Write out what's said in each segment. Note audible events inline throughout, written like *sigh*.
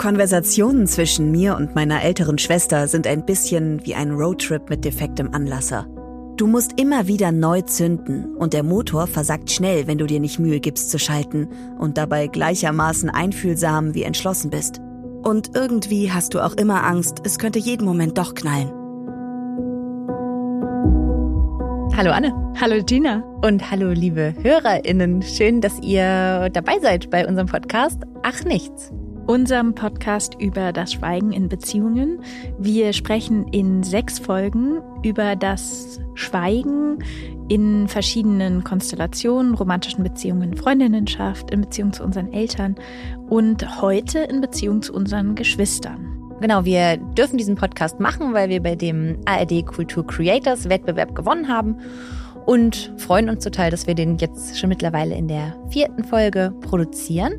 Konversationen zwischen mir und meiner älteren Schwester sind ein bisschen wie ein Roadtrip mit defektem Anlasser. Du musst immer wieder neu zünden und der Motor versagt schnell, wenn du dir nicht Mühe gibst zu schalten und dabei gleichermaßen einfühlsam wie entschlossen bist. Und irgendwie hast du auch immer Angst, es könnte jeden Moment doch knallen. Hallo Anne. Hallo Gina. Und hallo liebe HörerInnen. Schön, dass ihr dabei seid bei unserem Podcast Ach Nichts unserem Podcast über das Schweigen in Beziehungen. Wir sprechen in sechs Folgen über das Schweigen in verschiedenen Konstellationen, romantischen Beziehungen, Freundinnenschaft, in Beziehung zu unseren Eltern und heute in Beziehung zu unseren Geschwistern. Genau, wir dürfen diesen Podcast machen, weil wir bei dem ARD Kultur Creators Wettbewerb gewonnen haben und freuen uns total, dass wir den jetzt schon mittlerweile in der vierten Folge produzieren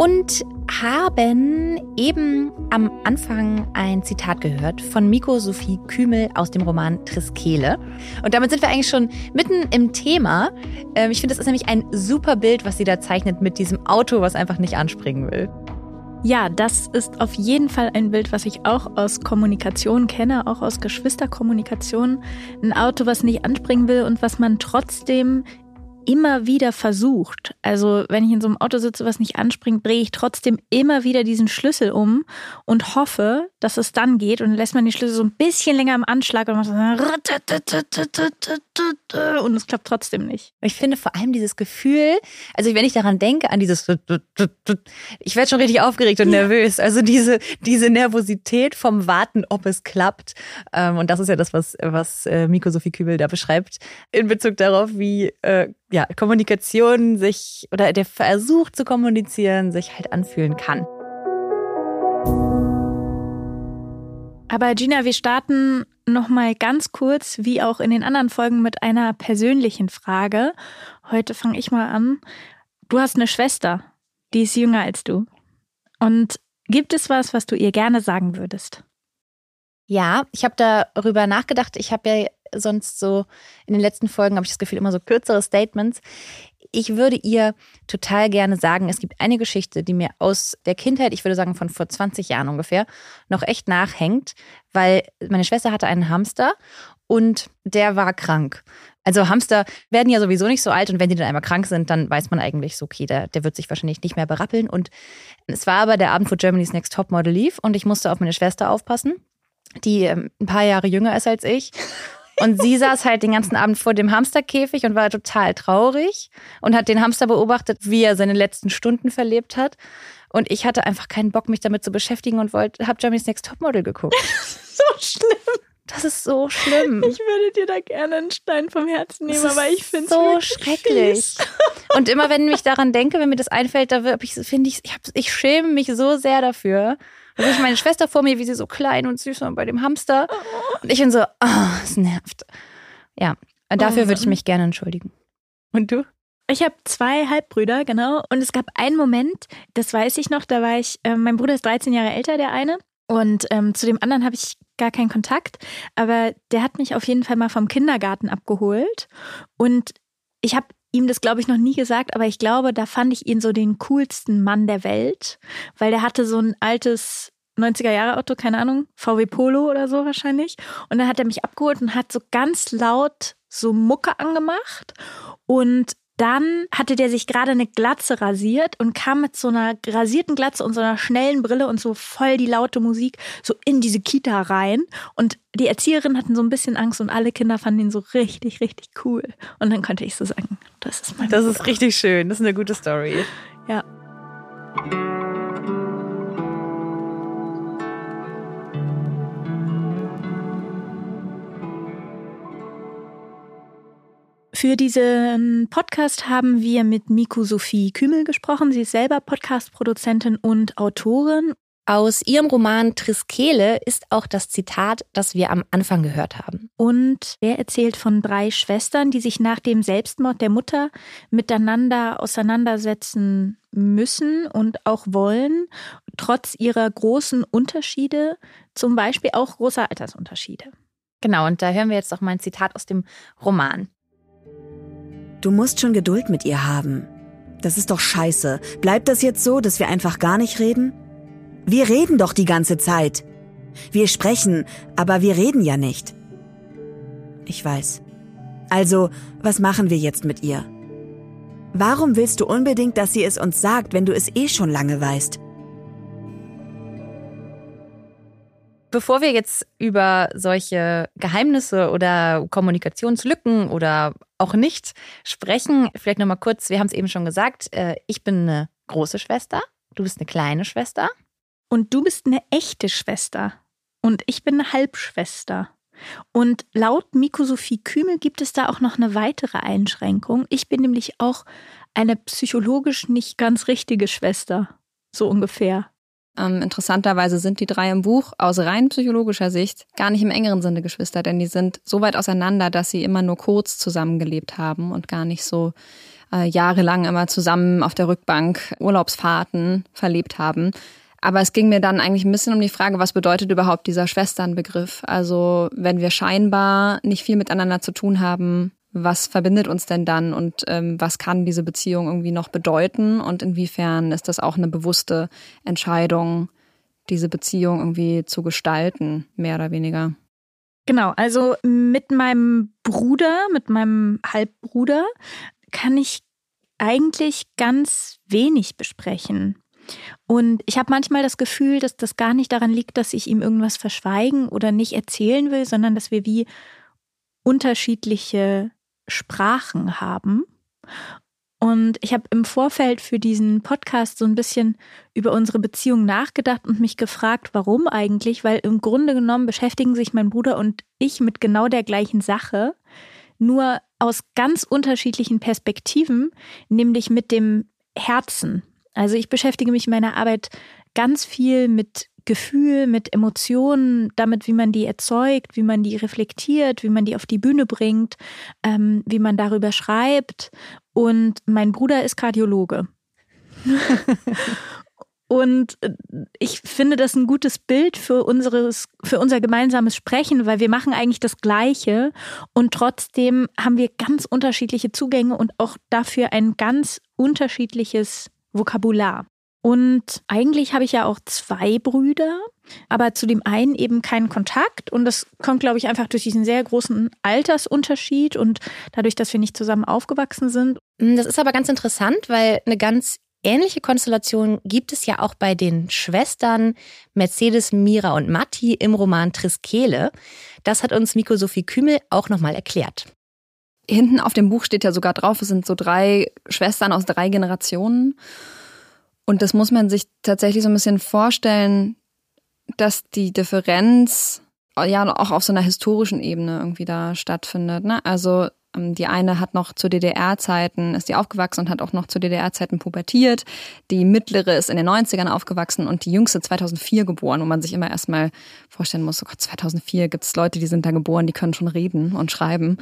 und haben eben am Anfang ein Zitat gehört von Miko Sophie Kümel aus dem Roman Triskele. Und damit sind wir eigentlich schon mitten im Thema. Ähm, ich finde, das ist nämlich ein super Bild, was sie da zeichnet mit diesem Auto, was einfach nicht anspringen will. Ja, das ist auf jeden Fall ein Bild, was ich auch aus Kommunikation kenne, auch aus Geschwisterkommunikation. Ein Auto, was nicht anspringen will und was man trotzdem immer wieder versucht. Also wenn ich in so einem Auto sitze, was nicht anspringt, drehe ich trotzdem immer wieder diesen Schlüssel um und hoffe, dass es dann geht. Und lässt man die Schlüssel so ein bisschen länger im Anschlag und macht so und es klappt trotzdem nicht. Ich finde vor allem dieses Gefühl, also wenn ich daran denke, an dieses, ich werde schon richtig aufgeregt und nervös. Also diese, diese Nervosität vom Warten, ob es klappt. Ähm, und das ist ja das, was, was äh, Miko Sophie Kübel da beschreibt, in Bezug darauf, wie äh, ja, Kommunikation sich oder der Versuch zu kommunizieren sich halt anfühlen kann. Aber Gina, wir starten noch mal ganz kurz, wie auch in den anderen Folgen, mit einer persönlichen Frage. Heute fange ich mal an. Du hast eine Schwester, die ist jünger als du. Und gibt es was, was du ihr gerne sagen würdest? Ja, ich habe darüber nachgedacht. Ich habe ja sonst so in den letzten Folgen, habe ich das Gefühl, immer so kürzere Statements. Ich würde ihr total gerne sagen, es gibt eine Geschichte, die mir aus der Kindheit, ich würde sagen von vor 20 Jahren ungefähr, noch echt nachhängt, weil meine Schwester hatte einen Hamster und der war krank. Also Hamster werden ja sowieso nicht so alt und wenn die dann einmal krank sind, dann weiß man eigentlich so, okay, der, der wird sich wahrscheinlich nicht mehr berappeln. Und es war aber der Abend, wo Germany's Next Topmodel lief und ich musste auf meine Schwester aufpassen, die ähm, ein paar Jahre jünger ist als ich. Und sie saß halt den ganzen Abend vor dem Hamsterkäfig und war total traurig und hat den Hamster beobachtet, wie er seine letzten Stunden verlebt hat. Und ich hatte einfach keinen Bock, mich damit zu beschäftigen und wollte, habe Germany's Next Topmodel geguckt. *laughs* so schlimm. Das ist so schlimm. Ich würde dir da gerne einen Stein vom Herzen nehmen, aber ich finde es so schrecklich. Fies. *laughs* Und immer wenn ich daran denke, wenn mir das einfällt, da finde ich, ich, ich schäme mich so sehr dafür. Da sehe ich meine Schwester vor mir, wie sie so klein und süß war bei dem Hamster. Und ich bin so, oh, es nervt. Ja, dafür oh. würde ich mich gerne entschuldigen. Und du? Ich habe zwei Halbbrüder, genau. Und es gab einen Moment, das weiß ich noch, da war ich, äh, mein Bruder ist 13 Jahre älter, der eine. Und ähm, zu dem anderen habe ich gar keinen Kontakt. Aber der hat mich auf jeden Fall mal vom Kindergarten abgeholt. Und ich habe ihm das, glaube ich, noch nie gesagt, aber ich glaube, da fand ich ihn so den coolsten Mann der Welt, weil der hatte so ein altes 90er Jahre Auto, keine Ahnung, VW Polo oder so wahrscheinlich. Und dann hat er mich abgeholt und hat so ganz laut so Mucke angemacht und dann hatte der sich gerade eine Glatze rasiert und kam mit so einer rasierten Glatze und so einer schnellen Brille und so voll die laute Musik so in diese Kita rein. Und die Erzieherin hatten so ein bisschen Angst und alle Kinder fanden ihn so richtig, richtig cool. Und dann konnte ich so sagen, das ist mein Das Bruder. ist richtig schön. Das ist eine gute Story. Für diesen Podcast haben wir mit Miku Sophie Kümel gesprochen. Sie ist selber Podcast-Produzentin und Autorin. Aus ihrem Roman Triskele ist auch das Zitat, das wir am Anfang gehört haben. Und er erzählt von drei Schwestern, die sich nach dem Selbstmord der Mutter miteinander auseinandersetzen müssen und auch wollen, trotz ihrer großen Unterschiede, zum Beispiel auch großer Altersunterschiede. Genau, und da hören wir jetzt auch mal ein Zitat aus dem Roman. Du musst schon Geduld mit ihr haben. Das ist doch scheiße. Bleibt das jetzt so, dass wir einfach gar nicht reden? Wir reden doch die ganze Zeit. Wir sprechen, aber wir reden ja nicht. Ich weiß. Also, was machen wir jetzt mit ihr? Warum willst du unbedingt, dass sie es uns sagt, wenn du es eh schon lange weißt? Bevor wir jetzt über solche Geheimnisse oder Kommunikationslücken oder auch nicht sprechen, vielleicht nochmal kurz, wir haben es eben schon gesagt, äh, ich bin eine große Schwester, du bist eine kleine Schwester. Und du bist eine echte Schwester. Und ich bin eine Halbschwester. Und laut Miko Sophie Kümel gibt es da auch noch eine weitere Einschränkung. Ich bin nämlich auch eine psychologisch nicht ganz richtige Schwester. So ungefähr. Ähm, interessanterweise sind die drei im Buch aus rein psychologischer Sicht gar nicht im engeren Sinne Geschwister, denn die sind so weit auseinander, dass sie immer nur kurz zusammengelebt haben und gar nicht so äh, jahrelang immer zusammen auf der Rückbank Urlaubsfahrten verlebt haben. Aber es ging mir dann eigentlich ein bisschen um die Frage, was bedeutet überhaupt dieser Schwesternbegriff? Also wenn wir scheinbar nicht viel miteinander zu tun haben, was verbindet uns denn dann und ähm, was kann diese Beziehung irgendwie noch bedeuten und inwiefern ist das auch eine bewusste Entscheidung, diese Beziehung irgendwie zu gestalten, mehr oder weniger? Genau, also mit meinem Bruder, mit meinem Halbbruder kann ich eigentlich ganz wenig besprechen. Und ich habe manchmal das Gefühl, dass das gar nicht daran liegt, dass ich ihm irgendwas verschweigen oder nicht erzählen will, sondern dass wir wie unterschiedliche Sprachen haben. Und ich habe im Vorfeld für diesen Podcast so ein bisschen über unsere Beziehung nachgedacht und mich gefragt, warum eigentlich, weil im Grunde genommen beschäftigen sich mein Bruder und ich mit genau der gleichen Sache, nur aus ganz unterschiedlichen Perspektiven, nämlich mit dem Herzen. Also ich beschäftige mich in meiner Arbeit ganz viel mit Gefühl, mit Emotionen, damit, wie man die erzeugt, wie man die reflektiert, wie man die auf die Bühne bringt, ähm, wie man darüber schreibt. Und mein Bruder ist Kardiologe. *laughs* Und äh, ich finde das ein gutes Bild für, unseres, für unser gemeinsames Sprechen, weil wir machen eigentlich das Gleiche und trotzdem haben wir ganz unterschiedliche Zugänge und auch dafür ein ganz unterschiedliches Vokabular. Und eigentlich habe ich ja auch zwei Brüder, aber zu dem einen eben keinen Kontakt. Und das kommt, glaube ich, einfach durch diesen sehr großen Altersunterschied und dadurch, dass wir nicht zusammen aufgewachsen sind. Hm, das ist aber ganz interessant, weil eine ganz ähnliche Konstellation gibt es ja auch bei den Schwestern Mercedes, Mira und Matti im Roman Triskele. Das hat uns Miko Sophie Kümel auch nochmal erklärt. Hinten auf dem Buch steht ja sogar drauf, es sind so drei Schwestern aus drei Generationen. Und das muss man sich tatsächlich so ein bisschen vorstellen, dass die Differenz ja auch auf so einer historischen Ebene irgendwie da stattfindet. Ne? Also ähm, die eine hat noch zu DDR-Zeiten, ist die aufgewachsen und hat auch noch zu DDR-Zeiten pubertiert. Die mittlere ist in den 90ern aufgewachsen und die jüngste 2004 geboren, wo man sich immer erstmal vorstellen muss, oh Gott, 2004 gibt es Leute, die sind da geboren, die können schon reden und schreiben.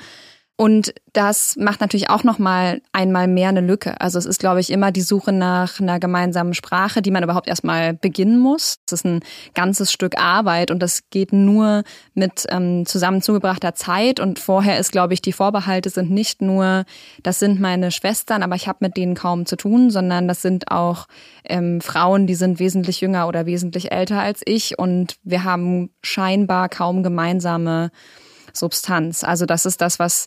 Und das macht natürlich auch noch mal einmal mehr eine Lücke. Also es ist, glaube ich, immer die Suche nach einer gemeinsamen Sprache, die man überhaupt erstmal beginnen muss. Es ist ein ganzes Stück Arbeit und das geht nur mit ähm, zusammen zugebrachter Zeit. Und vorher ist, glaube ich, die Vorbehalte sind nicht nur, das sind meine Schwestern, aber ich habe mit denen kaum zu tun, sondern das sind auch ähm, Frauen, die sind wesentlich jünger oder wesentlich älter als ich und wir haben scheinbar kaum gemeinsame Substanz. Also das ist das, was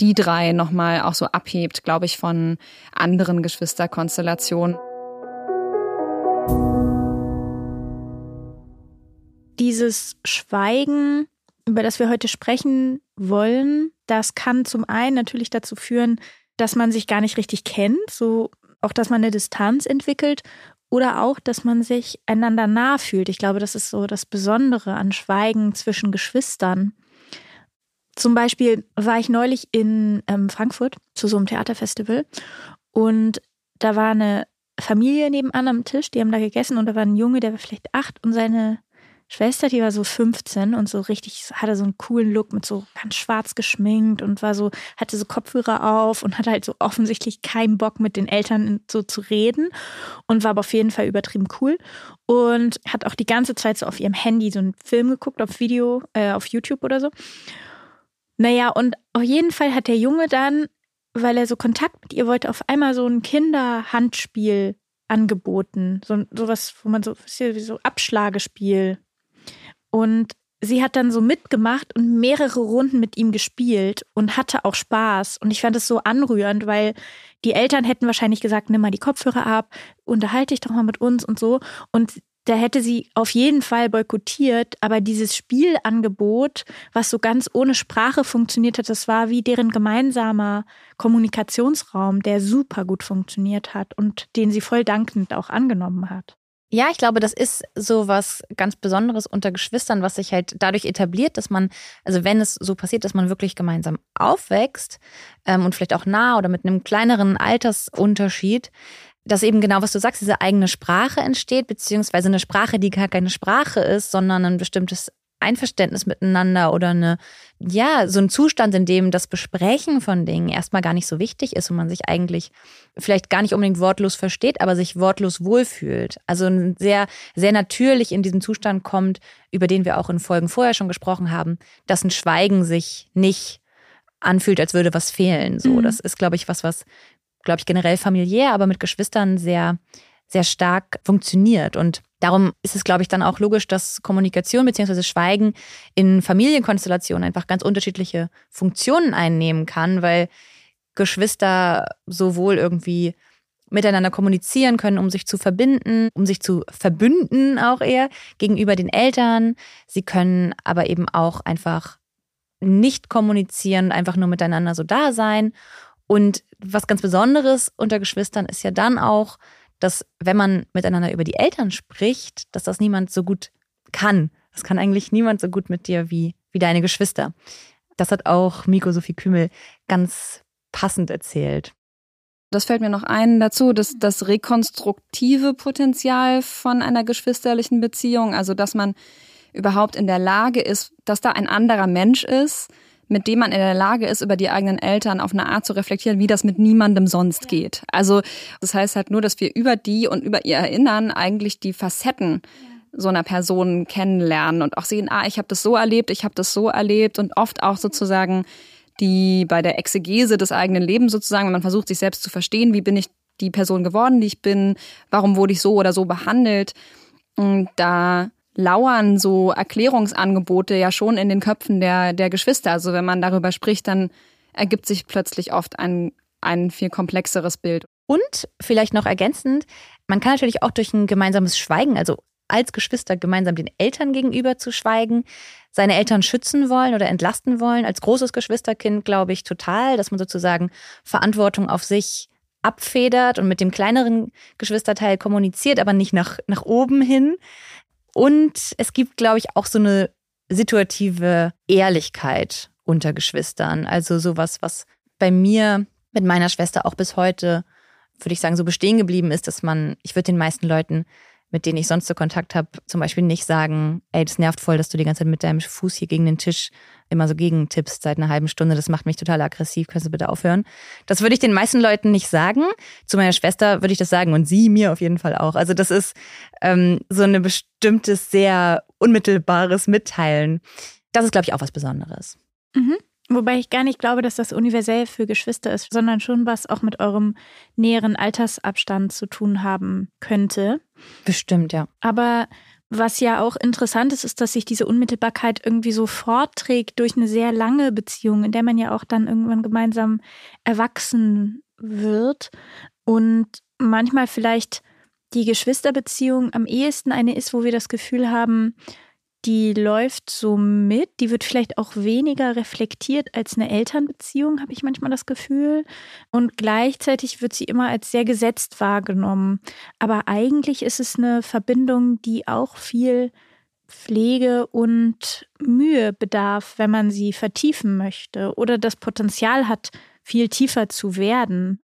die drei nochmal auch so abhebt, glaube ich, von anderen Geschwisterkonstellationen. Dieses Schweigen, über das wir heute sprechen wollen, das kann zum einen natürlich dazu führen, dass man sich gar nicht richtig kennt, so auch, dass man eine Distanz entwickelt oder auch, dass man sich einander nah fühlt. Ich glaube, das ist so das Besondere an Schweigen zwischen Geschwistern. Zum Beispiel war ich neulich in ähm, Frankfurt zu so einem Theaterfestival und da war eine Familie nebenan am Tisch, die haben da gegessen und da war ein Junge, der war vielleicht acht und seine Schwester, die war so 15 und so richtig, hatte so einen coolen Look mit so ganz schwarz geschminkt und war so, hatte so Kopfhörer auf und hatte halt so offensichtlich keinen Bock mit den Eltern so zu reden und war aber auf jeden Fall übertrieben cool und hat auch die ganze Zeit so auf ihrem Handy so einen Film geguckt, auf Video, äh, auf YouTube oder so. Naja, und auf jeden Fall hat der Junge dann, weil er so Kontakt mit ihr wollte, auf einmal so ein Kinderhandspiel angeboten. So sowas, wo man so, so Abschlagespiel. Und sie hat dann so mitgemacht und mehrere Runden mit ihm gespielt und hatte auch Spaß. Und ich fand es so anrührend, weil die Eltern hätten wahrscheinlich gesagt, nimm mal die Kopfhörer ab, unterhalte dich doch mal mit uns und so. Und da hätte sie auf jeden Fall boykottiert, aber dieses Spielangebot, was so ganz ohne Sprache funktioniert hat, das war wie deren gemeinsamer Kommunikationsraum, der super gut funktioniert hat und den sie voll dankend auch angenommen hat. Ja, ich glaube, das ist so was ganz Besonderes unter Geschwistern, was sich halt dadurch etabliert, dass man, also wenn es so passiert, dass man wirklich gemeinsam aufwächst ähm, und vielleicht auch nah oder mit einem kleineren Altersunterschied, dass eben genau, was du sagst, diese eigene Sprache entsteht, beziehungsweise eine Sprache, die gar keine Sprache ist, sondern ein bestimmtes Einverständnis miteinander oder eine, ja, so ein Zustand, in dem das Besprechen von Dingen erstmal gar nicht so wichtig ist und man sich eigentlich vielleicht gar nicht unbedingt wortlos versteht, aber sich wortlos wohlfühlt. Also sehr, sehr natürlich in diesen Zustand kommt, über den wir auch in Folgen vorher schon gesprochen haben, dass ein Schweigen sich nicht anfühlt, als würde was fehlen. So, mhm. das ist, glaube ich, was, was, glaube ich, generell familiär, aber mit Geschwistern sehr, sehr stark funktioniert und Darum ist es, glaube ich, dann auch logisch, dass Kommunikation bzw. Schweigen in Familienkonstellationen einfach ganz unterschiedliche Funktionen einnehmen kann, weil Geschwister sowohl irgendwie miteinander kommunizieren können, um sich zu verbinden, um sich zu verbünden auch eher gegenüber den Eltern. Sie können aber eben auch einfach nicht kommunizieren, einfach nur miteinander so da sein. Und was ganz Besonderes unter Geschwistern ist ja dann auch, dass wenn man miteinander über die Eltern spricht, dass das niemand so gut kann. Das kann eigentlich niemand so gut mit dir wie, wie deine Geschwister. Das hat auch Miko Sophie Kümel ganz passend erzählt. Das fällt mir noch ein dazu, dass das rekonstruktive Potenzial von einer geschwisterlichen Beziehung, also dass man überhaupt in der Lage ist, dass da ein anderer Mensch ist, mit dem man in der Lage ist, über die eigenen Eltern auf eine Art zu reflektieren, wie das mit niemandem sonst geht. Also das heißt halt nur, dass wir über die und über ihr Erinnern eigentlich die Facetten so einer Person kennenlernen und auch sehen, ah, ich habe das so erlebt, ich habe das so erlebt und oft auch sozusagen die bei der Exegese des eigenen Lebens sozusagen, wenn man versucht, sich selbst zu verstehen, wie bin ich die Person geworden, die ich bin, warum wurde ich so oder so behandelt. Und da lauern so Erklärungsangebote ja schon in den Köpfen der, der Geschwister. Also wenn man darüber spricht, dann ergibt sich plötzlich oft ein, ein viel komplexeres Bild. Und vielleicht noch ergänzend, man kann natürlich auch durch ein gemeinsames Schweigen, also als Geschwister gemeinsam den Eltern gegenüber zu schweigen, seine Eltern schützen wollen oder entlasten wollen. Als großes Geschwisterkind glaube ich total, dass man sozusagen Verantwortung auf sich abfedert und mit dem kleineren Geschwisterteil kommuniziert, aber nicht nach, nach oben hin. Und es gibt, glaube ich, auch so eine situative Ehrlichkeit unter Geschwistern. Also sowas, was bei mir mit meiner Schwester auch bis heute, würde ich sagen, so bestehen geblieben ist, dass man, ich würde den meisten Leuten mit denen ich sonst so Kontakt habe, zum Beispiel nicht sagen, ey, das nervt voll, dass du die ganze Zeit mit deinem Fuß hier gegen den Tisch immer so gegentippst seit einer halben Stunde. Das macht mich total aggressiv. Kannst du bitte aufhören? Das würde ich den meisten Leuten nicht sagen. Zu meiner Schwester würde ich das sagen und sie mir auf jeden Fall auch. Also das ist ähm, so ein bestimmtes, sehr unmittelbares Mitteilen. Das ist, glaube ich, auch was Besonderes. Mhm. Wobei ich gar nicht glaube, dass das universell für Geschwister ist, sondern schon was auch mit eurem näheren Altersabstand zu tun haben könnte. Bestimmt, ja. Aber was ja auch interessant ist, ist, dass sich diese Unmittelbarkeit irgendwie so fortträgt durch eine sehr lange Beziehung, in der man ja auch dann irgendwann gemeinsam erwachsen wird und manchmal vielleicht die Geschwisterbeziehung am ehesten eine ist, wo wir das Gefühl haben, die läuft so mit, die wird vielleicht auch weniger reflektiert als eine Elternbeziehung, habe ich manchmal das Gefühl. Und gleichzeitig wird sie immer als sehr gesetzt wahrgenommen. Aber eigentlich ist es eine Verbindung, die auch viel Pflege und Mühe bedarf, wenn man sie vertiefen möchte oder das Potenzial hat, viel tiefer zu werden.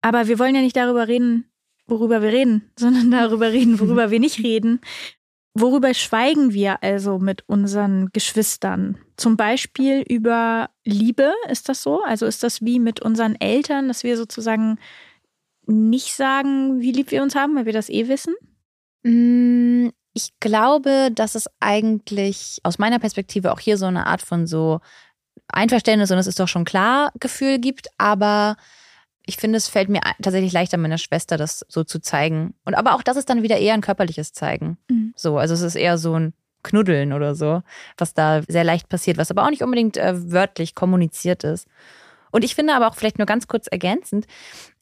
Aber wir wollen ja nicht darüber reden, worüber wir reden, *laughs* sondern darüber reden, worüber *laughs* wir nicht reden. Worüber schweigen wir also mit unseren Geschwistern? Zum Beispiel über Liebe, ist das so? Also ist das wie mit unseren Eltern, dass wir sozusagen nicht sagen, wie lieb wir uns haben, weil wir das eh wissen? Mm, ich glaube, dass es eigentlich aus meiner Perspektive auch hier so eine Art von so Einverständnis und es ist doch schon klar Gefühl gibt, aber ich finde, es fällt mir tatsächlich leichter, meiner Schwester das so zu zeigen. Und aber auch das ist dann wieder eher ein körperliches Zeigen. Mhm. So, also es ist eher so ein Knuddeln oder so, was da sehr leicht passiert, was aber auch nicht unbedingt äh, wörtlich kommuniziert ist. Und ich finde aber auch vielleicht nur ganz kurz ergänzend,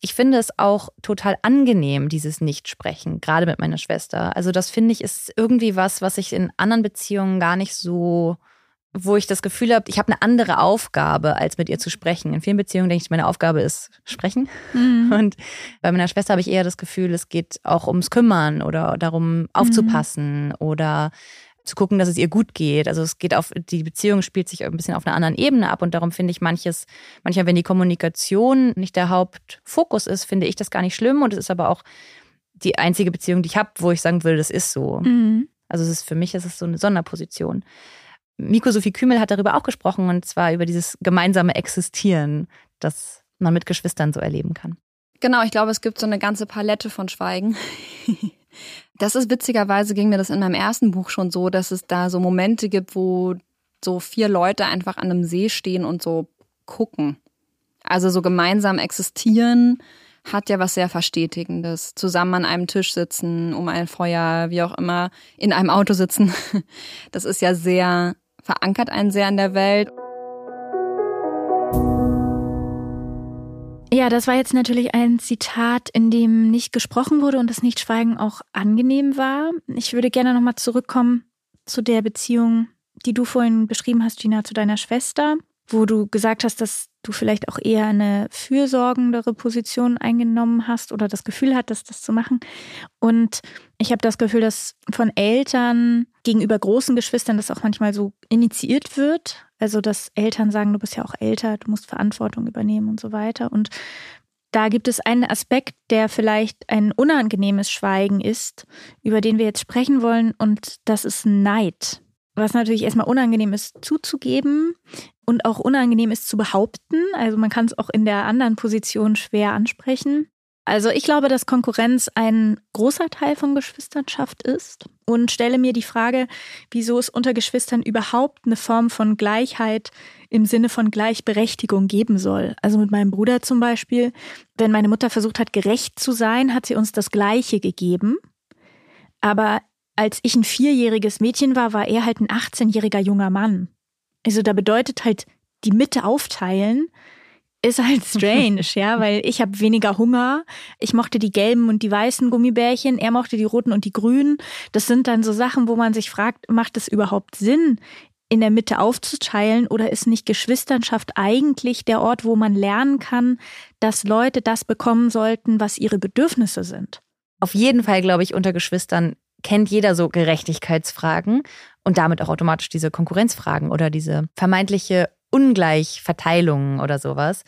ich finde es auch total angenehm, dieses Nichtsprechen, gerade mit meiner Schwester. Also das finde ich ist irgendwie was, was ich in anderen Beziehungen gar nicht so wo ich das Gefühl habe, ich habe eine andere Aufgabe, als mit ihr zu sprechen. In vielen Beziehungen denke ich, meine Aufgabe ist sprechen. Mhm. Und bei meiner Schwester habe ich eher das Gefühl, es geht auch ums Kümmern oder darum aufzupassen mhm. oder zu gucken, dass es ihr gut geht. Also es geht auf, die Beziehung spielt sich ein bisschen auf einer anderen Ebene ab und darum finde ich manches, manchmal, wenn die Kommunikation nicht der Hauptfokus ist, finde ich das gar nicht schlimm und es ist aber auch die einzige Beziehung, die ich habe, wo ich sagen will, das ist so. Mhm. Also es ist für mich ist es so eine Sonderposition. Miko Sophie Kümel hat darüber auch gesprochen und zwar über dieses gemeinsame Existieren, das man mit Geschwistern so erleben kann. Genau, ich glaube, es gibt so eine ganze Palette von Schweigen. *laughs* Das ist witzigerweise ging mir das in meinem ersten Buch schon so, dass es da so Momente gibt, wo so vier Leute einfach an einem See stehen und so gucken. Also so gemeinsam existieren hat ja was sehr Verstetigendes. Zusammen an einem Tisch sitzen, um ein Feuer, wie auch immer, in einem Auto sitzen. *laughs* Das ist ja sehr, verankert einen sehr in der Welt. Ja, das war jetzt natürlich ein Zitat, in dem nicht gesprochen wurde und das Nichtschweigen auch angenehm war. Ich würde gerne nochmal zurückkommen zu der Beziehung, die du vorhin beschrieben hast, Gina, zu deiner Schwester, wo du gesagt hast, dass du vielleicht auch eher eine fürsorgendere Position eingenommen hast oder das Gefühl hattest, das zu machen. Und ich habe das Gefühl, dass von Eltern gegenüber großen Geschwistern das auch manchmal so initiiert wird. Also, dass Eltern sagen, du bist ja auch älter, du musst Verantwortung übernehmen und so weiter. Und da gibt es einen Aspekt, der vielleicht ein unangenehmes Schweigen ist, über den wir jetzt sprechen wollen, und das ist Neid. Was natürlich erstmal unangenehm ist zuzugeben und auch unangenehm ist zu behaupten. Also man kann es auch in der anderen Position schwer ansprechen. Also ich glaube, dass Konkurrenz ein großer Teil von Geschwisternschaft ist und stelle mir die Frage, wieso es unter Geschwistern überhaupt eine Form von Gleichheit im Sinne von Gleichberechtigung geben soll. Also mit meinem Bruder zum Beispiel, wenn meine Mutter versucht hat, gerecht zu sein, hat sie uns das Gleiche gegeben. Aber als ich ein vierjähriges Mädchen war, war er halt ein 18-jähriger junger Mann. Also da bedeutet halt die Mitte aufteilen ist halt strange, ja, *laughs* weil ich habe weniger Hunger. Ich mochte die gelben und die weißen Gummibärchen, er mochte die roten und die grünen. Das sind dann so Sachen, wo man sich fragt, macht es überhaupt Sinn, in der Mitte aufzuteilen oder ist nicht Geschwisternschaft eigentlich der Ort, wo man lernen kann, dass Leute das bekommen sollten, was ihre Bedürfnisse sind? Auf jeden Fall, glaube ich, unter Geschwistern kennt jeder so Gerechtigkeitsfragen und damit auch automatisch diese Konkurrenzfragen oder diese vermeintliche Ungleichverteilungen oder sowas.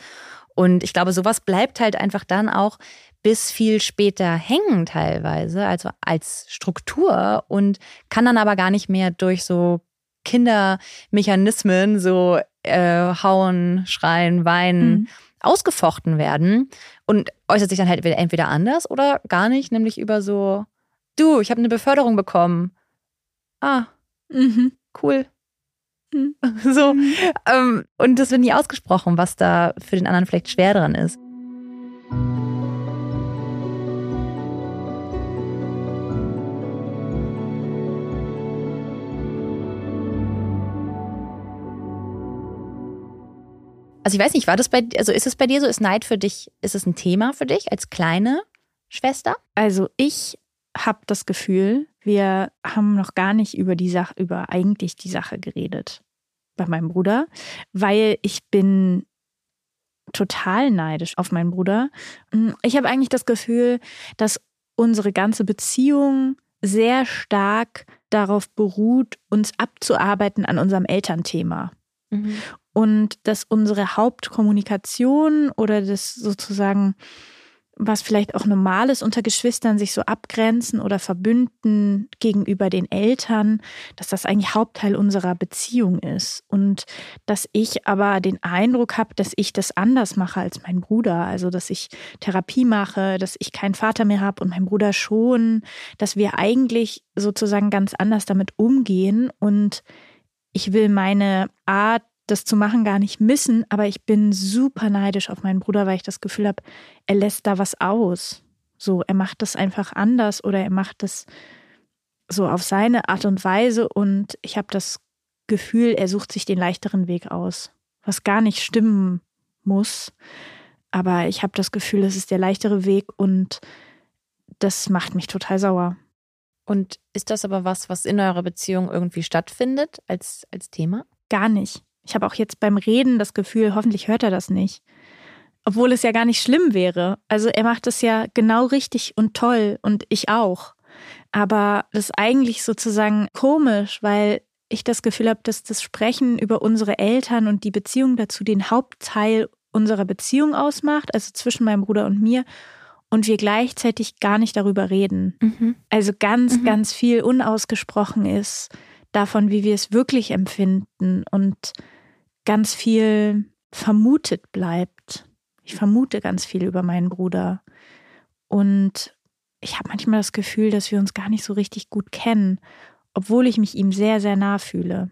Und ich glaube, sowas bleibt halt einfach dann auch bis viel später hängen teilweise, also als Struktur und kann dann aber gar nicht mehr durch so Kindermechanismen, so äh, hauen, schreien, weinen, mhm. ausgefochten werden und äußert sich dann halt entweder anders oder gar nicht, nämlich über so, du, ich habe eine Beförderung bekommen. Ah, mhm. cool, hm. *laughs* So. Ähm, und das wird nie ausgesprochen, was da für den anderen vielleicht schwer dran ist. Also ich weiß nicht, war das bei also ist es bei dir so, ist Neid für dich, ist es ein Thema für dich als kleine Schwester? Also ich habe das Gefühl, wir haben noch gar nicht über die Sache, über eigentlich die Sache geredet bei meinem Bruder, weil ich bin total neidisch auf meinen Bruder. Mm, ich habe eigentlich das Gefühl, dass unsere ganze Beziehung sehr stark darauf beruht, uns abzuarbeiten an unserem Elternthema. Mhm. Und dass unsere Hauptkommunikation oder das sozusagen was vielleicht auch normal ist unter Geschwistern, sich so abgrenzen oder verbünden gegenüber den Eltern, dass das eigentlich Hauptteil unserer Beziehung ist. Und dass ich aber den Eindruck habe, dass ich das anders mache als mein Bruder. Also, dass ich Therapie mache, dass ich keinen Vater mehr habe und mein Bruder schon, dass wir eigentlich sozusagen ganz anders damit umgehen. Und ich will meine Art das zu machen gar nicht müssen, aber ich bin super neidisch auf meinen Bruder, weil ich das Gefühl habe, er lässt da was aus. So, er macht das einfach anders oder er macht das so auf seine Art und Weise und ich habe das Gefühl, er sucht sich den leichteren Weg aus, was gar nicht stimmen muss. Aber ich habe das Gefühl, es ist der leichtere Weg und das macht mich total sauer. Und ist das aber was, was in eurer Beziehung irgendwie stattfindet als, als Thema? Gar nicht. Ich habe auch jetzt beim Reden das Gefühl, hoffentlich hört er das nicht. Obwohl es ja gar nicht schlimm wäre. Also er macht es ja genau richtig und toll und ich auch. Aber das ist eigentlich sozusagen komisch, weil ich das Gefühl habe, dass das Sprechen über unsere Eltern und die Beziehung dazu den Hauptteil unserer Beziehung ausmacht, also zwischen meinem Bruder und mir, und wir gleichzeitig gar nicht darüber reden. Mhm. Also ganz, mhm. ganz viel unausgesprochen ist davon, wie wir es wirklich empfinden und ganz viel vermutet bleibt. Ich vermute ganz viel über meinen Bruder. Und ich habe manchmal das Gefühl, dass wir uns gar nicht so richtig gut kennen obwohl ich mich ihm sehr, sehr nah fühle.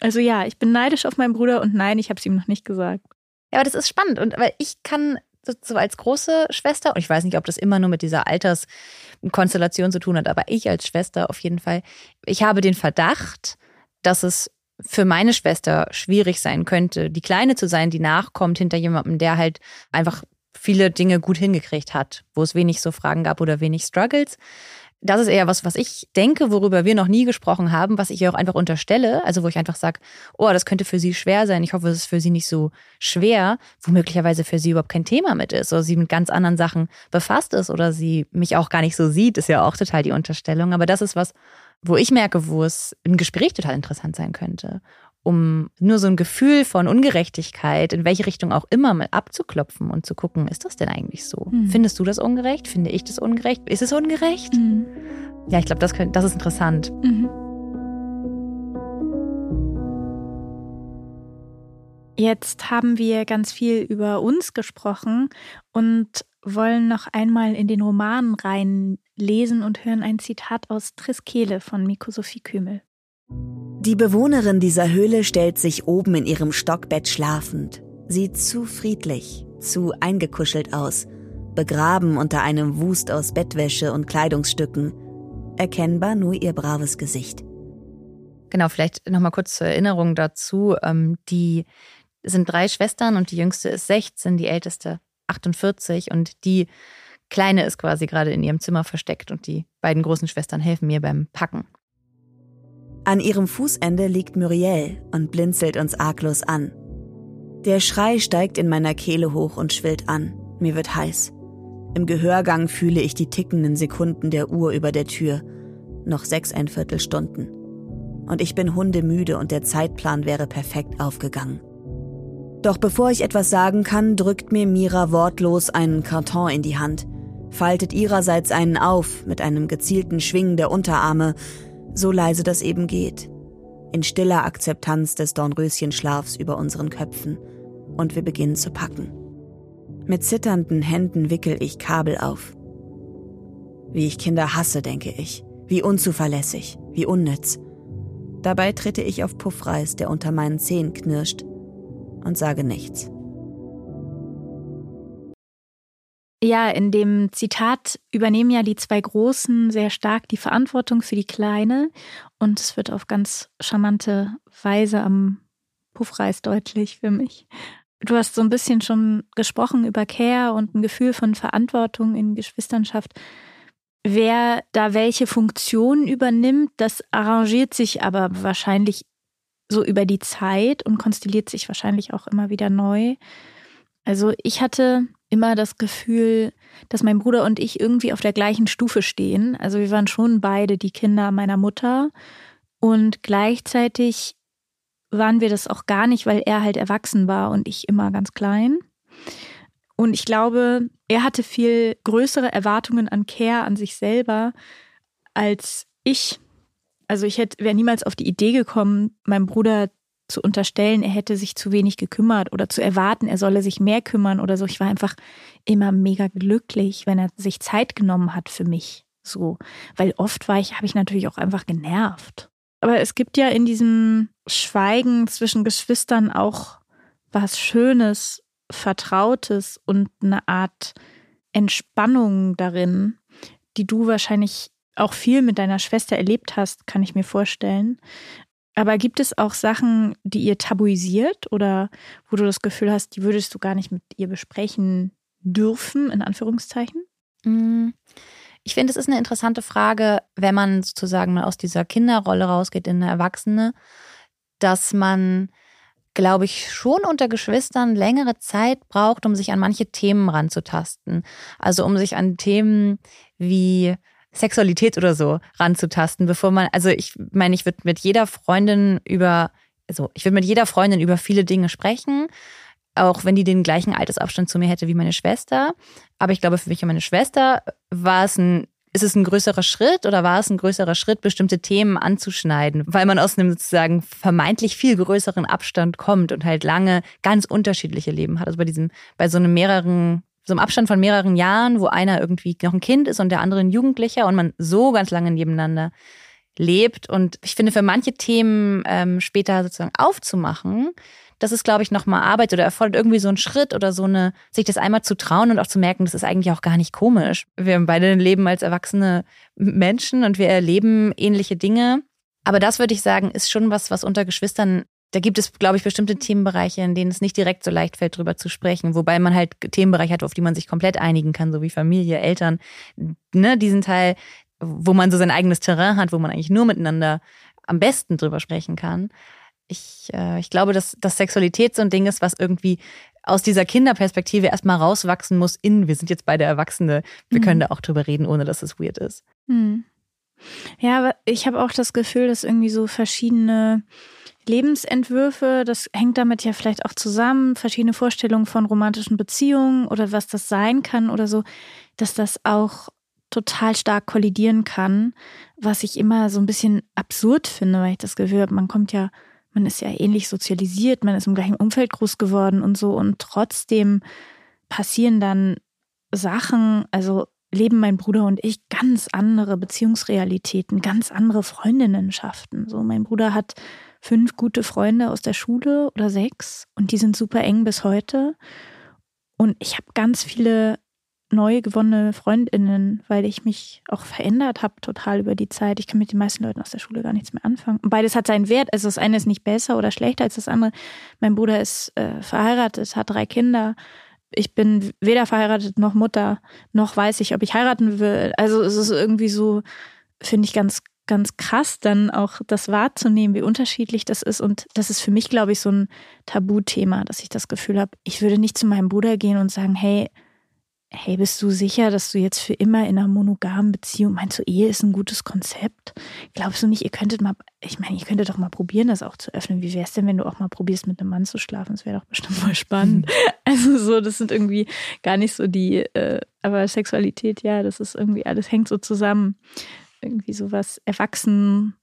Also ja, ich bin neidisch auf meinen Bruder und nein, ich habe es ihm noch nicht gesagt. Ja, aber das ist spannend und weil ich kann so, so als große Schwester und ich weiß nicht, ob das immer nur mit dieser Alterskonstellation zu tun hat, aber ich als Schwester auf jeden Fall, ich habe den Verdacht, dass es für meine Schwester schwierig sein könnte, die Kleine zu sein, die nachkommt hinter jemandem, der halt einfach viele Dinge gut hingekriegt hat, wo es wenig so Fragen gab oder wenig Struggles. Das ist eher was, was ich denke, worüber wir noch nie gesprochen haben, was ich ihr auch einfach unterstelle. Also wo ich einfach sage, oh, das könnte für sie schwer sein. Ich hoffe, es ist für sie nicht so schwer, wo möglicherweise für sie überhaupt kein Thema mit ist oder sie mit ganz anderen Sachen befasst ist oder sie mich auch gar nicht so sieht, ist ja auch total die Unterstellung. Aber das ist was, wo ich merke, wo es im Gespräch total interessant sein könnte um nur so ein Gefühl von Ungerechtigkeit, in welche Richtung auch immer, mal abzuklopfen und zu gucken, ist das denn eigentlich so? Mhm. Findest du das ungerecht? Finde ich das ungerecht? Ist es ungerecht? Mhm. Ja, ich glaube, das, das ist interessant. Mhm. Jetzt haben wir ganz viel über uns gesprochen und wollen noch einmal in den Roman reinlesen und hören ein Zitat aus Triskele von Miko Sophie Kümel. Die Bewohnerin dieser Höhle stellt sich oben in ihrem Stockbett schlafend. Sieht zu friedlich, zu eingekuschelt aus, begraben unter einem Wust aus Bettwäsche und Kleidungsstücken. Erkennbar nur ihr braves Gesicht. Genau, vielleicht nochmal kurz zur Erinnerung dazu. Ähm, die sind drei Schwestern und die jüngste ist 16, die älteste 48 und die Kleine ist quasi gerade in ihrem Zimmer versteckt und die beiden großen Schwestern helfen mir beim Packen. An ihrem Fußende liegt Muriel und blinzelt uns arglos an. Der Schrei steigt in meiner Kehle hoch und schwillt an. Mir wird heiß. Im Gehörgang fühle ich die tickenden Sekunden der Uhr über der Tür. Noch sechseinviertel Stunden. Und ich bin hundemüde und der Zeitplan wäre perfekt aufgegangen. Doch bevor ich etwas sagen kann, drückt mir Mira wortlos einen Karton in die Hand, faltet ihrerseits einen auf mit einem gezielten Schwingen der Unterarme so leise das eben geht, in stiller Akzeptanz des Dornröschenschlafs über unseren Köpfen, und wir beginnen zu packen. Mit zitternden Händen wickel ich Kabel auf. Wie ich Kinder hasse, denke ich, wie unzuverlässig, wie unnütz. Dabei trete ich auf Puffreis, der unter meinen Zehen knirscht, und sage nichts. Ja, in dem Zitat übernehmen ja die zwei Großen sehr stark die Verantwortung für die Kleine und es wird auf ganz charmante Weise am Puffreis deutlich für mich. Du hast so ein bisschen schon gesprochen über Care und ein Gefühl von Verantwortung in Geschwisternschaft. Wer da welche Funktion übernimmt, das arrangiert sich aber wahrscheinlich so über die Zeit und konstelliert sich wahrscheinlich auch immer wieder neu. Also ich hatte immer das Gefühl, dass mein Bruder und ich irgendwie auf der gleichen Stufe stehen. Also wir waren schon beide die Kinder meiner Mutter und gleichzeitig waren wir das auch gar nicht, weil er halt erwachsen war und ich immer ganz klein. Und ich glaube, er hatte viel größere Erwartungen an Care, an sich selber, als ich. Also ich hätte, wäre niemals auf die Idee gekommen, meinem Bruder zu unterstellen, er hätte sich zu wenig gekümmert oder zu erwarten, er solle sich mehr kümmern oder so. Ich war einfach immer mega glücklich, wenn er sich Zeit genommen hat für mich. So, weil oft war ich, habe ich natürlich auch einfach genervt. Aber es gibt ja in diesem Schweigen zwischen Geschwistern auch was Schönes, Vertrautes und eine Art Entspannung darin, die du wahrscheinlich auch viel mit deiner Schwester erlebt hast, kann ich mir vorstellen. Aber gibt es auch Sachen, die ihr tabuisiert oder wo du das Gefühl hast, die würdest du gar nicht mit ihr besprechen dürfen, in Anführungszeichen? Mm, ich finde, es ist eine interessante Frage, wenn man sozusagen mal aus dieser Kinderrolle rausgeht in eine Erwachsene, dass man, glaube ich, schon unter Geschwistern längere Zeit braucht, um sich an manche Themen ranzutasten. Also um sich an Themen wie Sexualität oder so ranzutasten, bevor man, also ich meine, ich würde mit jeder Freundin über, also ich würde mit jeder Freundin über viele Dinge sprechen, auch wenn die den gleichen Altersabstand zu mir hätte wie meine Schwester. Aber ich glaube, für mich und meine Schwester war es ein ist es ein größerer Schritt oder war es ein größerer Schritt, bestimmte Themen anzuschneiden, weil man aus einem sozusagen vermeintlich viel größeren Abstand kommt und halt lange ganz unterschiedliche Leben hat. Also bei diesem, bei so einem mehreren so im Abstand von mehreren Jahren, wo einer irgendwie noch ein Kind ist und der andere ein Jugendlicher und man so ganz lange nebeneinander lebt. Und ich finde, für manche Themen ähm, später sozusagen aufzumachen, das ist, glaube ich, nochmal Arbeit oder erfordert irgendwie so einen Schritt oder so eine, sich das einmal zu trauen und auch zu merken, das ist eigentlich auch gar nicht komisch. Wir haben beide ein Leben als erwachsene Menschen und wir erleben ähnliche Dinge. Aber das würde ich sagen, ist schon was, was unter Geschwistern da gibt es, glaube ich, bestimmte Themenbereiche, in denen es nicht direkt so leicht fällt, drüber zu sprechen. Wobei man halt Themenbereiche hat, auf die man sich komplett einigen kann, so wie Familie, Eltern. Ne, diesen Teil, wo man so sein eigenes Terrain hat, wo man eigentlich nur miteinander am besten drüber sprechen kann. Ich, äh, ich glaube, dass, dass Sexualität so ein Ding ist, was irgendwie aus dieser Kinderperspektive erstmal rauswachsen muss in, wir sind jetzt beide Erwachsene, wir mhm. können da auch drüber reden, ohne dass es weird ist. Mhm. Ja, aber ich habe auch das Gefühl, dass irgendwie so verschiedene Lebensentwürfe, das hängt damit ja vielleicht auch zusammen, verschiedene Vorstellungen von romantischen Beziehungen oder was das sein kann oder so, dass das auch total stark kollidieren kann, was ich immer so ein bisschen absurd finde, weil ich das Gefühl habe, man kommt ja, man ist ja ähnlich sozialisiert, man ist im gleichen Umfeld groß geworden und so und trotzdem passieren dann Sachen, also leben mein Bruder und ich ganz andere Beziehungsrealitäten, ganz andere Freundinnenschaften. So, mein Bruder hat fünf gute Freunde aus der Schule oder sechs und die sind super eng bis heute. Und ich habe ganz viele neu gewonnene Freundinnen, weil ich mich auch verändert habe total über die Zeit. Ich kann mit den meisten Leuten aus der Schule gar nichts mehr anfangen. Und beides hat seinen Wert. Also das eine ist nicht besser oder schlechter als das andere. Mein Bruder ist äh, verheiratet, hat drei Kinder. Ich bin weder verheiratet noch Mutter, noch weiß ich, ob ich heiraten will. Also es ist irgendwie so, finde ich ganz ganz krass, dann auch das wahrzunehmen, wie unterschiedlich das ist. Und das ist für mich, glaube ich, so ein Tabuthema, dass ich das Gefühl habe, ich würde nicht zu meinem Bruder gehen und sagen, hey, hey, bist du sicher, dass du jetzt für immer in einer monogamen Beziehung, meinst du, Ehe ist ein gutes Konzept? Glaubst du nicht, ihr könntet mal, ich meine, ihr könntet doch mal probieren, das auch zu öffnen. Wie wäre es denn, wenn du auch mal probierst, mit einem Mann zu schlafen? Das wäre doch bestimmt voll spannend. *laughs* *laughs* Also so, das sind irgendwie gar nicht so die, äh, aber Sexualität, ja, das ist irgendwie, alles hängt so zusammen irgendwie so was erwachsen,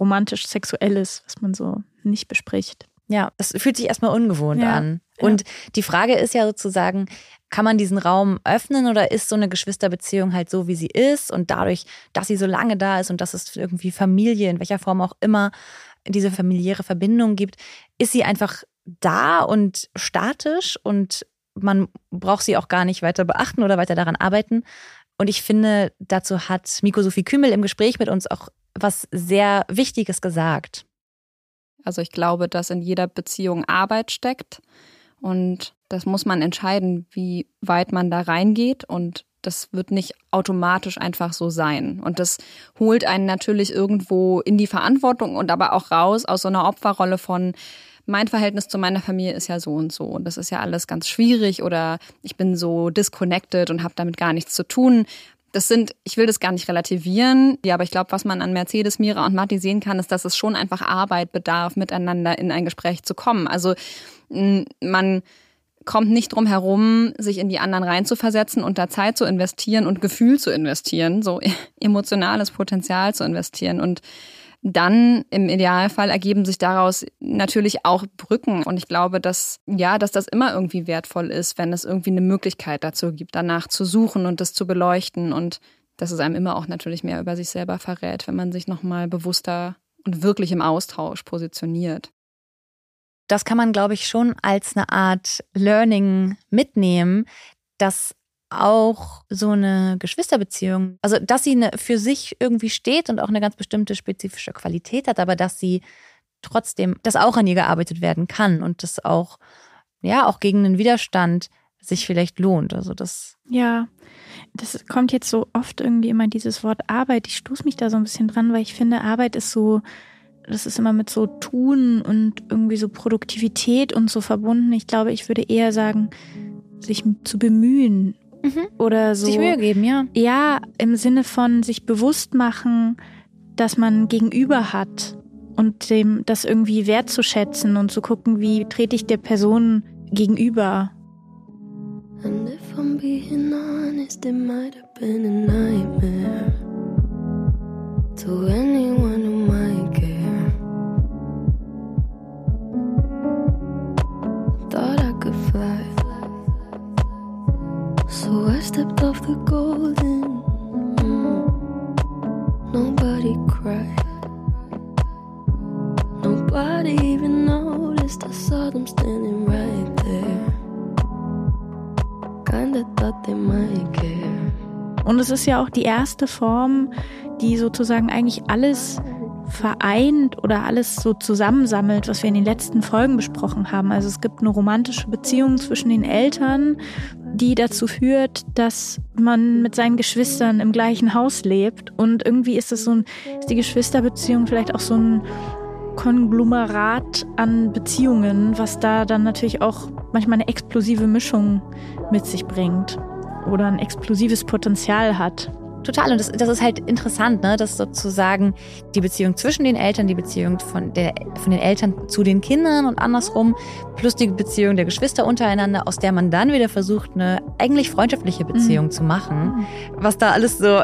romantisch sexuelles, was man so nicht bespricht. Ja, es fühlt sich erstmal ungewohnt ja, an. Und ja. die Frage ist ja sozusagen, kann man diesen Raum öffnen oder ist so eine Geschwisterbeziehung halt so, wie sie ist und dadurch, dass sie so lange da ist und dass es irgendwie Familie, in welcher Form auch immer, diese familiäre Verbindung gibt, ist sie einfach da und statisch und man braucht sie auch gar nicht weiter beachten oder weiter daran arbeiten. Und ich finde, dazu hat Miko Sophie Kümel im Gespräch mit uns auch was sehr Wichtiges gesagt. Also ich glaube, dass in jeder Beziehung Arbeit steckt und das muss man entscheiden, wie weit man da reingeht und das wird nicht automatisch einfach so sein. Und das holt einen natürlich irgendwo in die Verantwortung und aber auch raus aus so einer Opferrolle von, mein Verhältnis zu meiner Familie ist ja so und so und das ist ja alles ganz schwierig oder ich bin so disconnected und habe damit gar nichts zu tun. Das sind, ich will das gar nicht relativieren, ja, aber ich glaube, was man an Mercedes, Mira und Matti sehen kann, ist, dass es schon einfach Arbeit bedarf, miteinander in ein Gespräch zu kommen. Also man kommt nicht drum herum, sich in die anderen reinzuversetzen und da Zeit zu investieren und Gefühl zu investieren, so *laughs* emotionales Potenzial zu investieren und dann im Idealfall ergeben sich daraus natürlich auch Brücken. Und ich glaube, dass, ja, dass das immer irgendwie wertvoll ist, wenn es irgendwie eine Möglichkeit dazu gibt, danach zu suchen und das zu beleuchten und dass es einem immer auch natürlich mehr über sich selber verrät, wenn man sich nochmal bewusster und wirklich im Austausch positioniert. Das kann man, glaube ich, schon als eine Art Learning mitnehmen, dass auch so eine Geschwisterbeziehung, also dass sie eine, für sich irgendwie steht und auch eine ganz bestimmte spezifische Qualität hat, aber dass sie trotzdem, dass auch an ihr gearbeitet werden kann und das auch, ja, auch gegen einen Widerstand sich vielleicht lohnt. Also das. Ja, das kommt jetzt so oft irgendwie immer dieses Wort Arbeit. Ich stoße mich da so ein bisschen dran, weil ich finde, Arbeit ist so, das ist immer mit so Tun und irgendwie so Produktivität und so verbunden. Ich glaube, ich würde eher sagen, sich zu bemühen mhm. oder so. Sich Mühe geben, ja. Ja, im Sinne von sich bewusst machen, dass man Gegenüber hat und dem das irgendwie wertzuschätzen und zu gucken, wie trete ich der Person gegenüber. And if I'm being honest, it might have been a nightmare to anyone who might care. Thought I could fly, so I stepped off the golden. Mm. Nobody cried. Nobody even noticed I saw them standing right there. Kinda thought they might care. Und es ist ja auch die erste Form, die sozusagen eigentlich alles vereint oder alles so zusammensammelt, was wir in den letzten Folgen besprochen haben. Also es gibt eine romantische Beziehung zwischen den Eltern, die dazu führt, dass man mit seinen Geschwistern im gleichen Haus lebt. Und irgendwie ist es so ein, ist die Geschwisterbeziehung vielleicht auch so ein Konglomerat an Beziehungen, was da dann natürlich auch manchmal eine explosive Mischung mit sich bringt oder ein explosives Potenzial hat. Total. Und das, das ist halt interessant, ne? dass sozusagen die Beziehung zwischen den Eltern, die Beziehung von, der, von den Eltern zu den Kindern und andersrum, plus die Beziehung der Geschwister untereinander, aus der man dann wieder versucht, eine eigentlich freundschaftliche Beziehung mhm. zu machen, was da alles so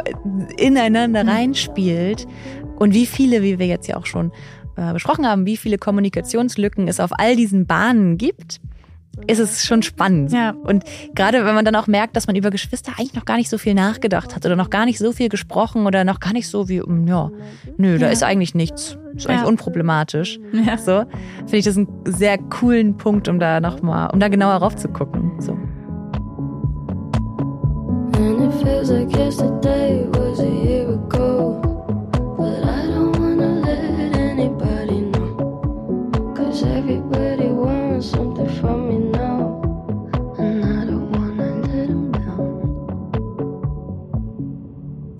ineinander mhm. reinspielt. Und wie viele, wie wir jetzt ja auch schon äh, besprochen haben, wie viele Kommunikationslücken es auf all diesen Bahnen gibt, ist es schon spannend. Ja. Und gerade wenn man dann auch merkt, dass man über Geschwister eigentlich noch gar nicht so viel nachgedacht hat oder noch gar nicht so viel gesprochen oder noch gar nicht so wie, mm, ja, nö, da ist eigentlich nichts. Ist eigentlich ja. unproblematisch. Ja. So, finde ich das einen sehr coolen Punkt, um da nochmal, um da genauer rauf zu gucken. So. And it feels like yesterday was a year ago.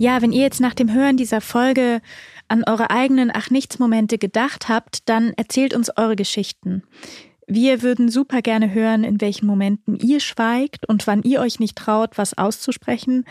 Ja, wenn ihr jetzt nach dem Hören dieser Folge an eure eigenen Ach nichts Momente gedacht habt, dann erzählt uns eure Geschichten. Wir würden super gerne hören, in welchen Momenten ihr schweigt und wann ihr euch nicht traut, was auszusprechen.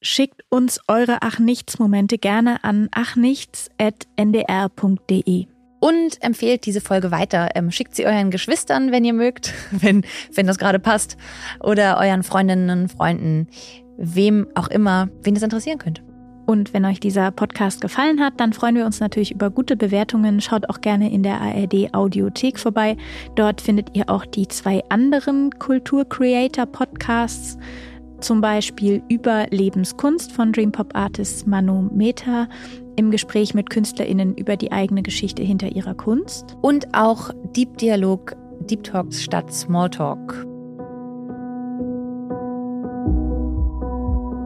Schickt uns eure Ach nichts Momente gerne an achnichts@ndr.de und empfehlt diese Folge weiter. Ähm, schickt sie euren Geschwistern, wenn ihr mögt, *laughs* wenn, wenn das gerade passt, oder euren Freundinnen, Freunden, wem auch immer, wen das interessieren könnte. Und wenn euch dieser Podcast gefallen hat, dann freuen wir uns natürlich über gute Bewertungen. Schaut auch gerne in der ARD Audiothek vorbei. Dort findet ihr auch die zwei anderen Kultur-Creator-Podcasts, zum Beispiel über Lebenskunst von Dream Pop Artist Manu Meta im Gespräch mit KünstlerInnen über die eigene Geschichte hinter ihrer Kunst. Und auch Deep Dialog, Deep Talks statt Smalltalk.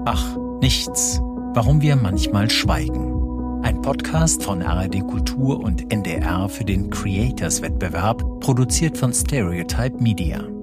Ach, nichts Warum wir manchmal schweigen. Ein Podcast von RRD Kultur und NDR für den Creators Wettbewerb, produziert von Stereotype Media.